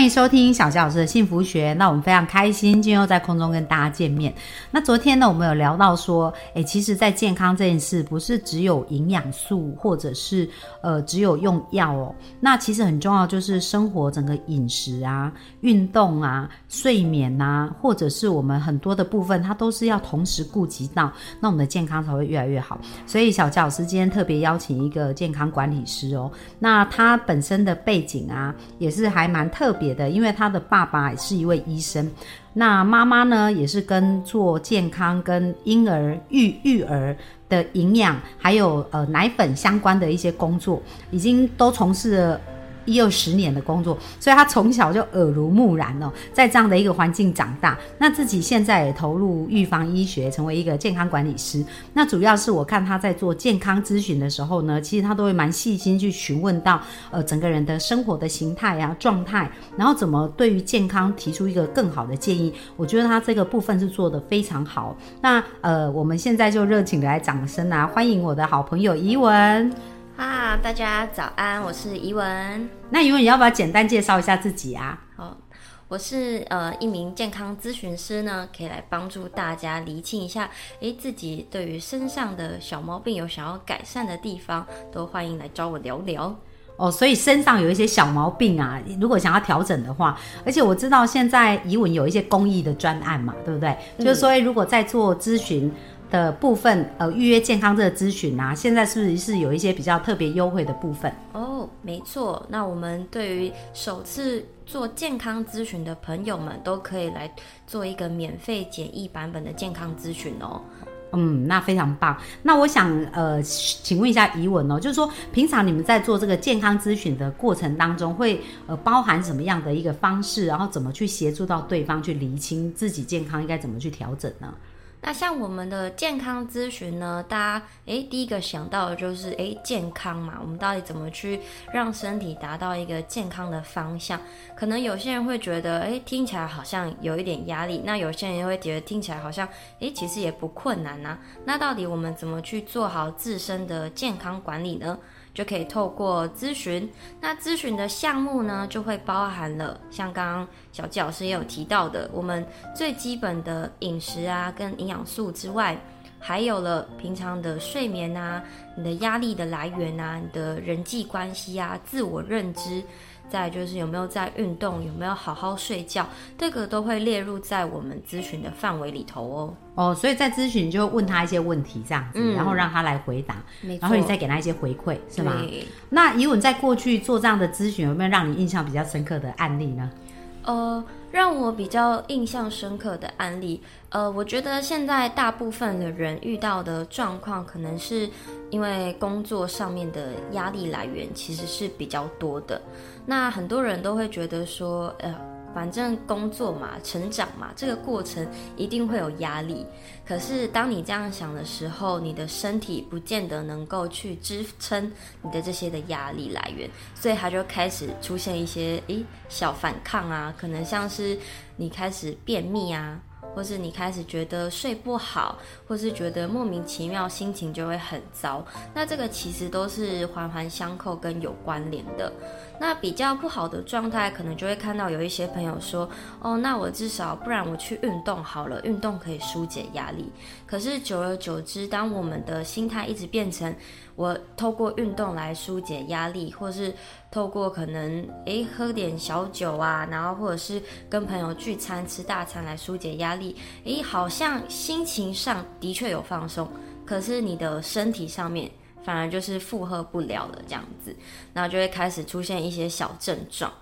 欢迎收听小教老师的幸福学。那我们非常开心，今天又在空中跟大家见面。那昨天呢，我们有聊到说，诶，其实，在健康这件事，不是只有营养素，或者是呃，只有用药哦。那其实很重要，就是生活整个饮食啊、运动啊、睡眠啊，或者是我们很多的部分，它都是要同时顾及到，那我们的健康才会越来越好。所以，小教老师今天特别邀请一个健康管理师哦。那他本身的背景啊，也是还蛮特。别的，因为他的爸爸是一位医生，那妈妈呢也是跟做健康、跟婴儿育育儿的营养，还有呃奶粉相关的一些工作，已经都从事了。一二十年的工作，所以他从小就耳濡目染哦，在这样的一个环境长大。那自己现在也投入预防医学，成为一个健康管理师。那主要是我看他在做健康咨询的时候呢，其实他都会蛮细心去询问到呃整个人的生活的形态啊状态，然后怎么对于健康提出一个更好的建议。我觉得他这个部分是做的非常好。那呃，我们现在就热情的来掌声啊，欢迎我的好朋友怡文。啊，大家早安，我是怡文。那怡文，你要不要简单介绍一下自己啊？好，我是呃一名健康咨询师呢，可以来帮助大家厘清一下，诶，自己对于身上的小毛病有想要改善的地方，都欢迎来找我聊聊。哦，所以身上有一些小毛病啊，如果想要调整的话，而且我知道现在怡文有一些公益的专案嘛，对不对？就是说，如果在做咨询。的部分，呃，预约健康这个咨询啊，现在是不是是有一些比较特别优惠的部分？哦，没错。那我们对于首次做健康咨询的朋友们，都可以来做一个免费简易版本的健康咨询哦。嗯，那非常棒。那我想，呃，请问一下怡文哦，就是说，平常你们在做这个健康咨询的过程当中，会呃包含什么样的一个方式，然后怎么去协助到对方去厘清自己健康应该怎么去调整呢？那像我们的健康咨询呢，大家诶第一个想到的就是诶健康嘛，我们到底怎么去让身体达到一个健康的方向？可能有些人会觉得诶听起来好像有一点压力，那有些人又会觉得听起来好像诶其实也不困难呐。那到底我们怎么去做好自身的健康管理呢？就可以透过咨询，那咨询的项目呢，就会包含了像刚刚小纪老师也有提到的，我们最基本的饮食啊，跟营养素之外，还有了平常的睡眠啊，你的压力的来源啊，你的人际关系啊，自我认知。再就是有没有在运动，有没有好好睡觉，这个都会列入在我们咨询的范围里头哦。哦，所以在咨询就问他一些问题这样子，然后让他来回答，然后你再给他一些回馈，是吗？那以文在过去做这样的咨询，有没有让你印象比较深刻的案例呢？呃，让我比较印象深刻的案例，呃，我觉得现在大部分的人遇到的状况，可能是因为工作上面的压力来源其实是比较多的。那很多人都会觉得说，呃。反正工作嘛，成长嘛，这个过程一定会有压力。可是当你这样想的时候，你的身体不见得能够去支撑你的这些的压力来源，所以他就开始出现一些诶小反抗啊，可能像是你开始便秘啊。或是你开始觉得睡不好，或是觉得莫名其妙，心情就会很糟。那这个其实都是环环相扣跟有关联的。那比较不好的状态，可能就会看到有一些朋友说：“哦，那我至少不然我去运动好了，运动可以疏解压力。”可是久而久之，当我们的心态一直变成我透过运动来疏解压力，或是透过可能诶喝点小酒啊，然后或者是跟朋友聚餐吃大餐来疏解压力，诶好像心情上的确有放松，可是你的身体上面反而就是负荷不了了这样子，然后就会开始出现一些小症状，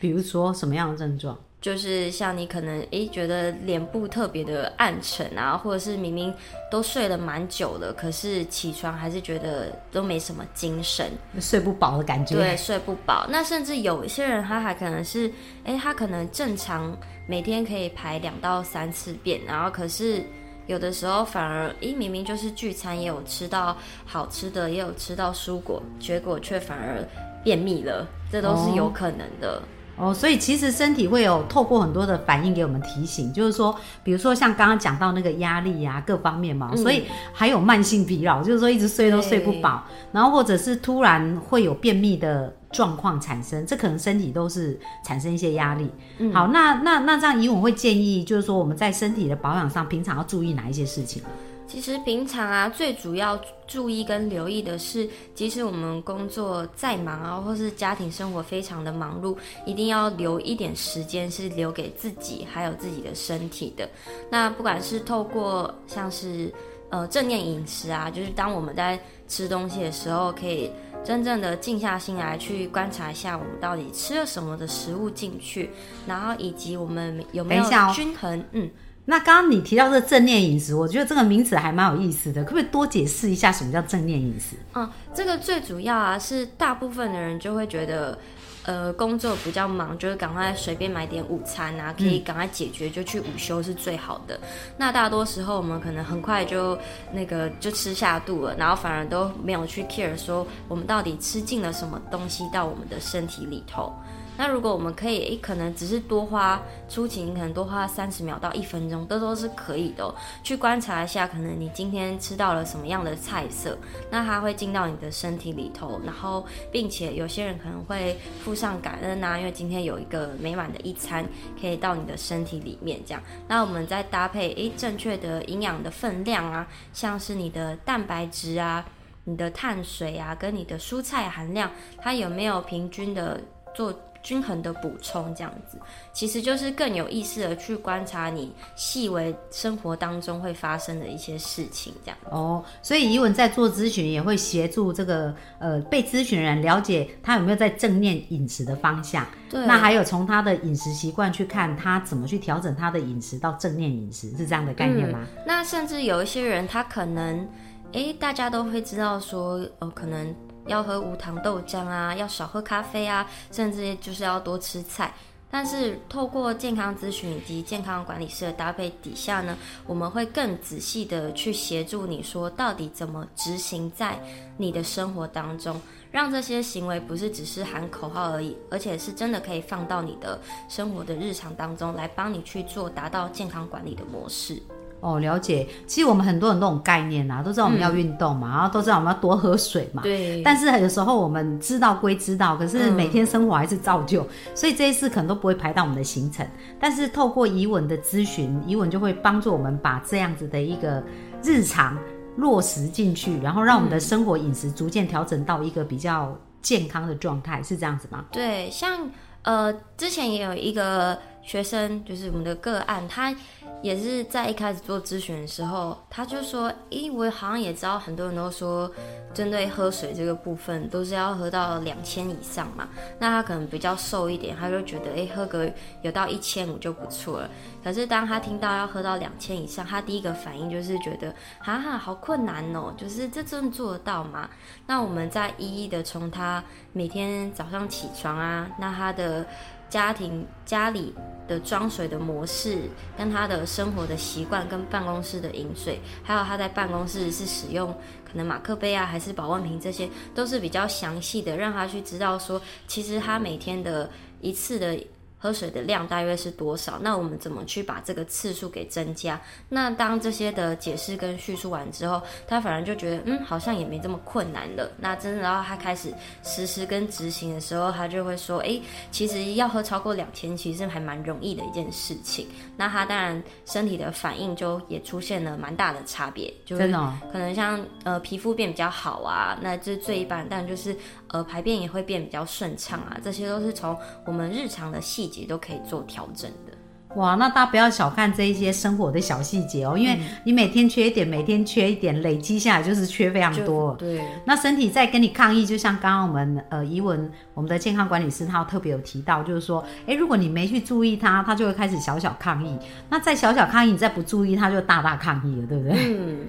比如说什么样的症状？就是像你可能诶觉得脸部特别的暗沉啊，或者是明明都睡了蛮久了，可是起床还是觉得都没什么精神，睡不饱的感觉。对，睡不饱。那甚至有一些人他还可能是，诶，他可能正常每天可以排两到三次便，然后可是有的时候反而，咦，明明就是聚餐也有吃到好吃的，也有吃到蔬果，结果却反而便秘了，这都是有可能的。哦，所以其实身体会有透过很多的反应给我们提醒，就是说，比如说像刚刚讲到那个压力呀，各方面嘛，所以还有慢性疲劳，就是说一直睡都睡不饱，然后或者是突然会有便秘的状况产生，这可能身体都是产生一些压力。嗯好，那那那这样，以我会建议，就是说我们在身体的保养上，平常要注意哪一些事情？其实平常啊，最主要注意跟留意的是，即使我们工作再忙啊，或是家庭生活非常的忙碌，一定要留一点时间是留给自己还有自己的身体的。那不管是透过像是呃正念饮食啊，就是当我们在吃东西的时候，可以真正的静下心来去观察一下我们到底吃了什么的食物进去，然后以及我们有没有均衡，嗯。那刚刚你提到这正念饮食，我觉得这个名词还蛮有意思的，可不可以多解释一下什么叫正念饮食？嗯，这个最主要啊是大部分的人就会觉得，呃，工作比较忙，就是赶快随便买点午餐啊，可以赶快解决就去午休是最好的。那大多时候我们可能很快就那个就吃下肚了，然后反而都没有去 care 说我们到底吃进了什么东西到我们的身体里头。那如果我们可以，诶，可能只是多花出勤，可能多花三十秒到一分钟，这都是可以的。去观察一下，可能你今天吃到了什么样的菜色，那它会进到你的身体里头，然后并且有些人可能会附上感恩啊，因为今天有一个美满的一餐可以到你的身体里面，这样。那我们再搭配，诶，正确的营养的分量啊，像是你的蛋白质啊、你的碳水啊，跟你的蔬菜含量，它有没有平均的做。均衡的补充，这样子其实就是更有意识的去观察你细微生活当中会发生的一些事情，这样哦。所以怡文在做咨询也会协助这个呃被咨询人了解他有没有在正念饮食的方向。对。那还有从他的饮食习惯去看他怎么去调整他的饮食到正念饮食，是这样的概念吗？那甚至有一些人他可能，哎，大家都会知道说，呃，可能。要喝无糖豆浆啊，要少喝咖啡啊，甚至就是要多吃菜。但是透过健康咨询以及健康管理师的搭配底下呢，我们会更仔细的去协助你说，到底怎么执行在你的生活当中，让这些行为不是只是喊口号而已，而且是真的可以放到你的生活的日常当中来帮你去做，达到健康管理的模式。哦，了解。其实我们很多人都有概念啊，都知道我们要运动嘛，然后都知道我们要多喝水嘛。对。但是有时候我们知道归知道，可是每天生活还是照旧，所以这一次可能都不会排到我们的行程。但是透过怡文的咨询，怡文就会帮助我们把这样子的一个日常落实进去，然后让我们的生活饮食逐渐调整到一个比较健康的状态，是这样子吗？对，像呃，之前也有一个学生，就是我们的个案，他。也是在一开始做咨询的时候，他就说：“咦，我好像也知道很多人都说，针对喝水这个部分，都是要喝到两千以上嘛。那他可能比较瘦一点，他就觉得，哎，喝个有到一千五就不错了。可是当他听到要喝到两千以上，他第一个反应就是觉得，哈哈，好困难哦，就是这真的做得到吗？那我们再一一的从他每天早上起床啊，那他的。家庭家里的装水的模式，跟他的生活的习惯，跟办公室的饮水，还有他在办公室是使用可能马克杯啊，还是保温瓶，这些都是比较详细的，让他去知道说，其实他每天的一次的。喝水的量大约是多少？那我们怎么去把这个次数给增加？那当这些的解释跟叙述完之后，他反而就觉得，嗯，好像也没这么困难了。那真的，然后他开始实施跟执行的时候，他就会说，诶，其实要喝超过两千，其实还蛮容易的一件事情。那他当然身体的反应就也出现了蛮大的差别，就是可能像呃皮肤变比较好啊，那这是最一般，但就是呃排便也会变比较顺畅啊，这些都是从我们日常的细。节都可以做调整的，哇！那大家不要小看这一些生活的小细节哦，因为你每天缺一点，每天缺一点，累积下来就是缺非常多。对，那身体在跟你抗议，就像刚刚我们呃怡文我们的健康管理师他特别有提到，就是说，哎，如果你没去注意它，它就会开始小小抗议。那再小小抗议，你再不注意，它就大大抗议了，对不对？嗯。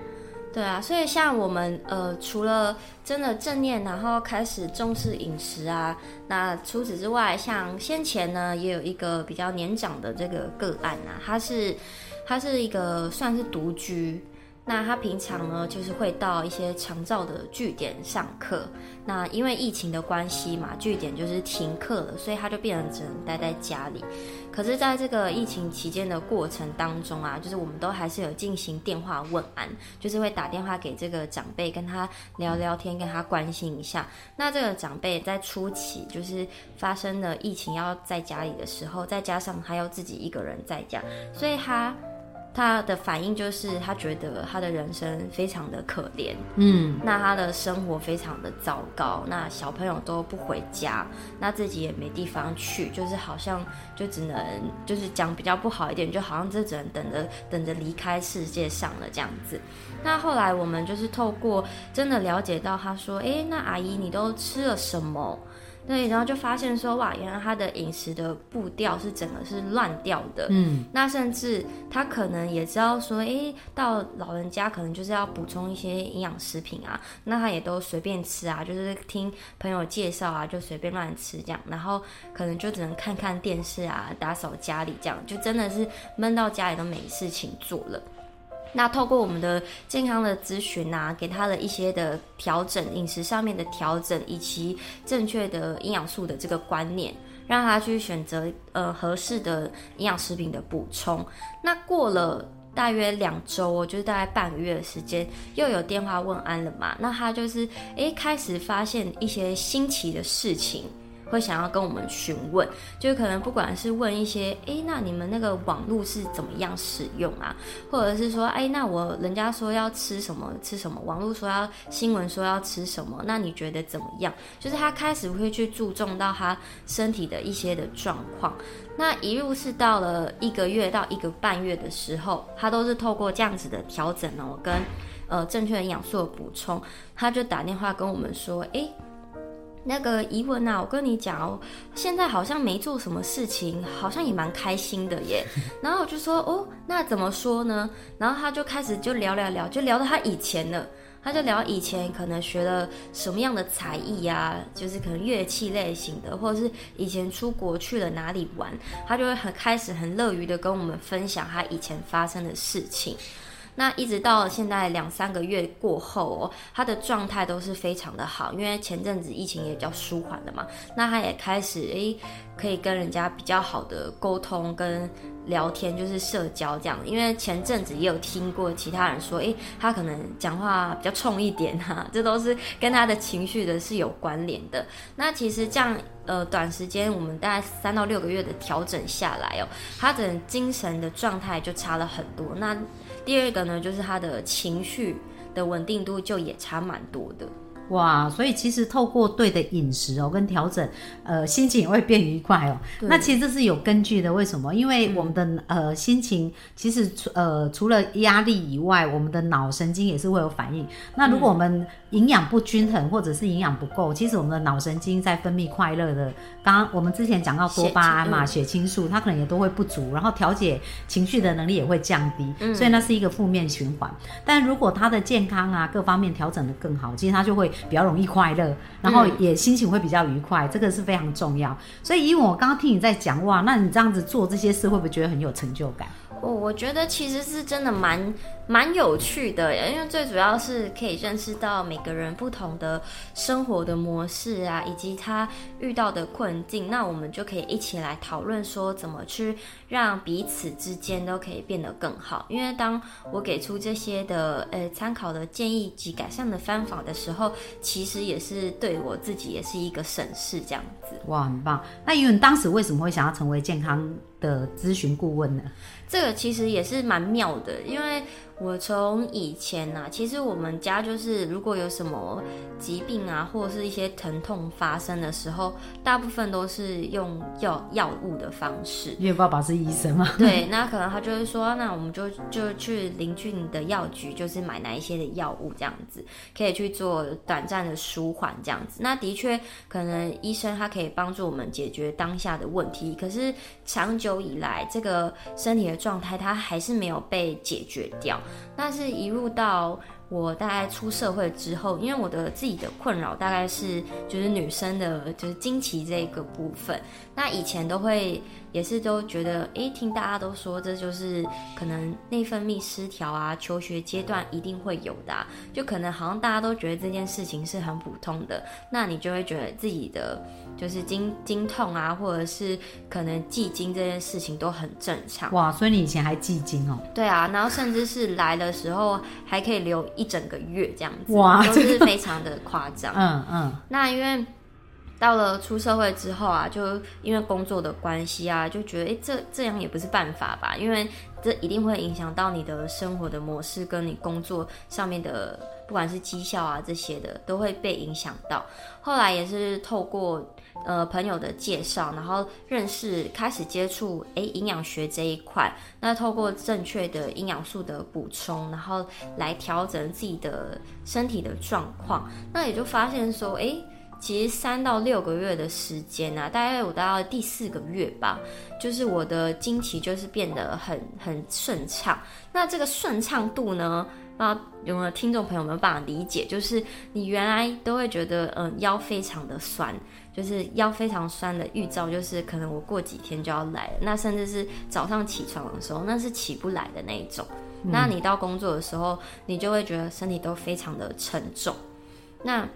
对啊，所以像我们呃，除了真的正念，然后开始重视饮食啊，那除此之外，像先前呢，也有一个比较年长的这个个案啊，他是他是一个算是独居，那他平常呢，就是会到一些长照的据点上课。那因为疫情的关系嘛，据点就是停课了，所以他就变成只能待在家里。可是，在这个疫情期间的过程当中啊，就是我们都还是有进行电话问安，就是会打电话给这个长辈，跟他聊聊天，跟他关心一下。那这个长辈在初期就是发生了疫情要在家里的时候，再加上他要自己一个人在家，所以他。他的反应就是，他觉得他的人生非常的可怜，嗯，那他的生活非常的糟糕，那小朋友都不回家，那自己也没地方去，就是好像就只能，就是讲比较不好一点，就好像这只能等着等着离开世界上了这样子。那后来我们就是透过真的了解到，他说，哎，那阿姨你都吃了什么？对，然后就发现说，哇，原来他的饮食的步调是整个是乱掉的。嗯，那甚至他可能也知道说，哎，到老人家可能就是要补充一些营养食品啊，那他也都随便吃啊，就是听朋友介绍啊，就随便乱吃这样，然后可能就只能看看电视啊，打扫家里这样，就真的是闷到家里都没事情做了。那透过我们的健康的咨询啊，给他的一些的调整，饮食上面的调整，以及正确的营养素的这个观念，让他去选择呃合适的营养食品的补充。那过了大约两周，就是大概半个月的时间，又有电话问安了嘛？那他就是诶开始发现一些新奇的事情。会想要跟我们询问，就可能不管是问一些，哎，那你们那个网络是怎么样使用啊？或者是说，哎，那我人家说要吃什么吃什么，网络说要新闻说要吃什么，那你觉得怎么样？就是他开始会去注重到他身体的一些的状况。那一路是到了一个月到一个半月的时候，他都是透过这样子的调整呢哦，跟呃正确的营养素的补充，他就打电话跟我们说，哎。那个疑问啊，我跟你讲哦，现在好像没做什么事情，好像也蛮开心的耶。然后我就说哦，那怎么说呢？然后他就开始就聊聊聊，就聊到他以前了。他就聊以前可能学了什么样的才艺呀，就是可能乐器类型的，或者是以前出国去了哪里玩，他就会很开始很乐于的跟我们分享他以前发生的事情。那一直到现在两三个月过后哦，他的状态都是非常的好，因为前阵子疫情也比较舒缓了嘛，那他也开始诶可以跟人家比较好的沟通跟聊天，就是社交这样。因为前阵子也有听过其他人说，诶他可能讲话比较冲一点哈，这都是跟他的情绪的是有关联的。那其实这样呃短时间我们大概三到六个月的调整下来哦，他的精神的状态就差了很多。那第二个呢，就是他的情绪的稳定度就也差蛮多的。哇，所以其实透过对的饮食哦，跟调整，呃，心情也会变愉快哦。那其实这是有根据的，为什么？因为我们的呃心情，其实除呃除了压力以外，我们的脑神经也是会有反应。那如果我们营养不均衡，或者是营养不够，其实我们的脑神经在分泌快乐的，刚刚我们之前讲到多巴胺嘛，血清素，它可能也都会不足，然后调节情绪的能力也会降低，所以那是一个负面循环。但如果他的健康啊各方面调整的更好，其实他就会。比较容易快乐，然后也心情会比较愉快，这个是非常重要。所以，因为我刚刚听你在讲哇，那你这样子做这些事，会不会觉得很有成就感？我我觉得其实是真的蛮蛮有趣的，因为最主要是可以认识到每个人不同的生活的模式啊，以及他遇到的困境，那我们就可以一起来讨论说怎么去让彼此之间都可以变得更好。因为当我给出这些的呃参考的建议及改善的方法的时候，其实也是对我自己也是一个审视这样子。哇，很棒！那因为当时为什么会想要成为健康的咨询顾问呢？这个其实也是蛮妙的，因为。我从以前呐，其实我们家就是如果有什么疾病啊，或者是一些疼痛发生的时候，大部分都是用药药物的方式。因为爸爸是医生嘛。对，那可能他就会说，那我们就就去邻居的药局，就是买哪一些的药物这样子，可以去做短暂的舒缓这样子。那的确，可能医生他可以帮助我们解决当下的问题，可是长久以来，这个身体的状态它还是没有被解决掉。那是一入到我大概出社会之后，因为我的自己的困扰大概是就是女生的就是经期这个部分，那以前都会也是都觉得，诶，听大家都说这就是可能内分泌失调啊，求学阶段一定会有的，就可能好像大家都觉得这件事情是很普通的，那你就会觉得自己的就是经经痛啊，或者是可能记经这件事情都很正常。哇，所以你以前还记经哦？对啊，然后甚至是来的时候还可以留一整个月这样子，哇都是非常的夸张。嗯嗯，那因为到了出社会之后啊，就因为工作的关系啊，就觉得哎，诶这这样也不是办法吧？因为这一定会影响到你的生活的模式，跟你工作上面的，不管是绩效啊这些的，都会被影响到。后来也是透过呃朋友的介绍，然后认识，开始接触诶营养学这一块。那透过正确的营养素的补充，然后来调整自己的身体的状况，那也就发现说，诶。其实三到六个月的时间啊，大概我到第四个月吧，就是我的经期就是变得很很顺畅。那这个顺畅度呢，不知道有没有听众朋友们办法理解？就是你原来都会觉得，嗯，腰非常的酸，就是腰非常酸的预兆，就是可能我过几天就要来了。那甚至是早上起床的时候，那是起不来的那一种。那你到工作的时候，你就会觉得身体都非常的沉重。那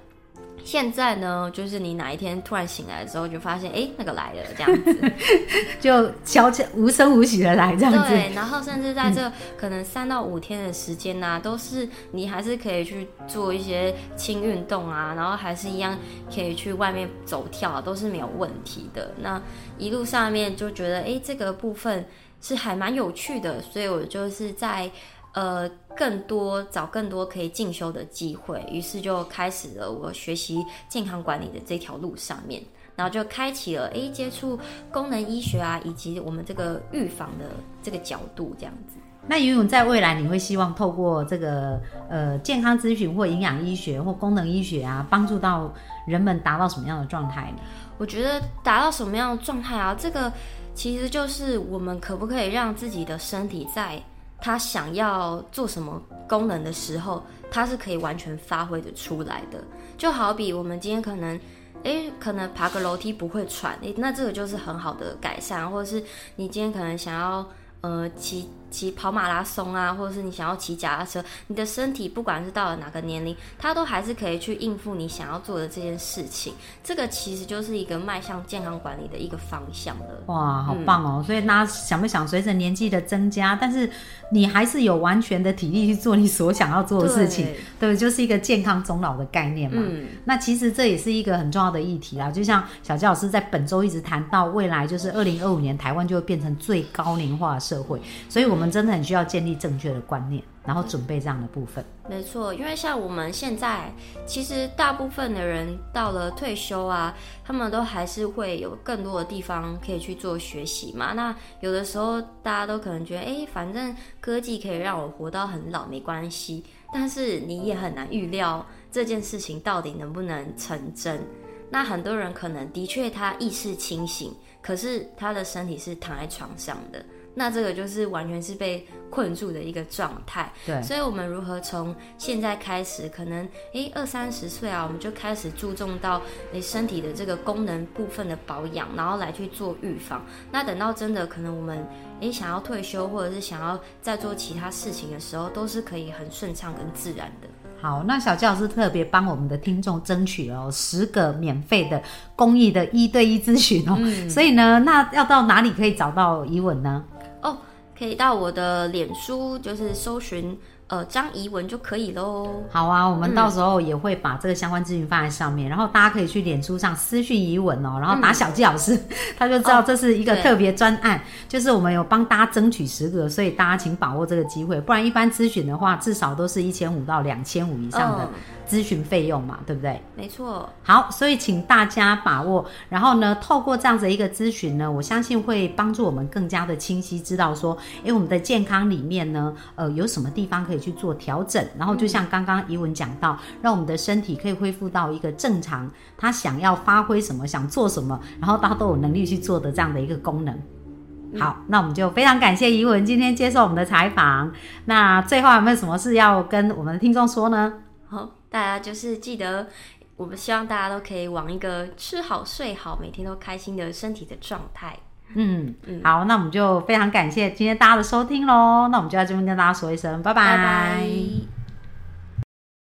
现在呢，就是你哪一天突然醒来的时候，就发现哎，那个来了这样子，就悄悄无声无息的来这样子。对，然后甚至在这可能三到五天的时间呢，都是你还是可以去做一些轻运动啊，然后还是一样可以去外面走跳，都是没有问题的。那一路上面就觉得哎，这个部分是还蛮有趣的，所以我就是在。呃，更多找更多可以进修的机会，于是就开始了我学习健康管理的这条路上面，然后就开启了诶接触功能医学啊，以及我们这个预防的这个角度这样子。那游泳在未来你会希望透过这个呃健康咨询或营养医学或功能医学啊，帮助到人们达到什么样的状态呢？我觉得达到什么样的状态啊，这个其实就是我们可不可以让自己的身体在。他想要做什么功能的时候，他是可以完全发挥的出来的。就好比我们今天可能，诶，可能爬个楼梯不会喘，诶，那这个就是很好的改善，或者是你今天可能想要，呃，骑。骑跑马拉松啊，或者是你想要骑脚踏车，你的身体不管是到了哪个年龄，它都还是可以去应付你想要做的这件事情。这个其实就是一个迈向健康管理的一个方向了。哇，好棒哦！所以大家想不想随着年纪的增加，但是你还是有完全的体力去做你所想要做的事情，对，就是一个健康终老的概念嘛。嗯，那其实这也是一个很重要的议题啦。就像小杰老师在本周一直谈到，未来就是二零二五年台湾就会变成最高龄化的社会，所以我们。我们真的很需要建立正确的观念，然后准备这样的部分。没错，因为像我们现在，其实大部分的人到了退休啊，他们都还是会有更多的地方可以去做学习嘛。那有的时候大家都可能觉得，哎，反正科技可以让我活到很老，没关系。但是你也很难预料这件事情到底能不能成真。那很多人可能的确他意识清醒，可是他的身体是躺在床上的。那这个就是完全是被困住的一个状态，对，所以我们如何从现在开始，可能诶二三十岁啊，我们就开始注重到你身体的这个功能部分的保养，然后来去做预防。那等到真的可能我们诶想要退休，或者是想要再做其他事情的时候，都是可以很顺畅跟自然的。好，那小教老师特别帮我们的听众争取了十个免费的公益的一对一咨询哦，所以呢，那要到哪里可以找到怡文呢？哦，可以到我的脸书，就是搜寻。呃，张怡文就可以喽。好啊，我们到时候也会把这个相关咨询放在上面，然后大家可以去脸书上私讯怡文哦，然后打小纪老师，他就知道这是一个特别专案，就是我们有帮大家争取十个，所以大家请把握这个机会，不然一般咨询的话，至少都是一千五到两千五以上的。咨询费用嘛，对不对？没错。好，所以请大家把握。然后呢，透过这样子一个咨询呢，我相信会帮助我们更加的清晰知道说，哎，我们的健康里面呢，呃，有什么地方可以去做调整。然后就像刚刚怡文讲到，让我们的身体可以恢复到一个正常，他想要发挥什么，想做什么，然后他都有能力去做的这样的一个功能。好，那我们就非常感谢怡文今天接受我们的采访。那最后有没有什么事要跟我们的听众说呢？好，大家就是记得，我们希望大家都可以往一个吃好睡好，每天都开心的身体的状态。嗯，嗯好，那我们就非常感谢今天大家的收听喽。那我们就在这边跟大家说一声，拜拜。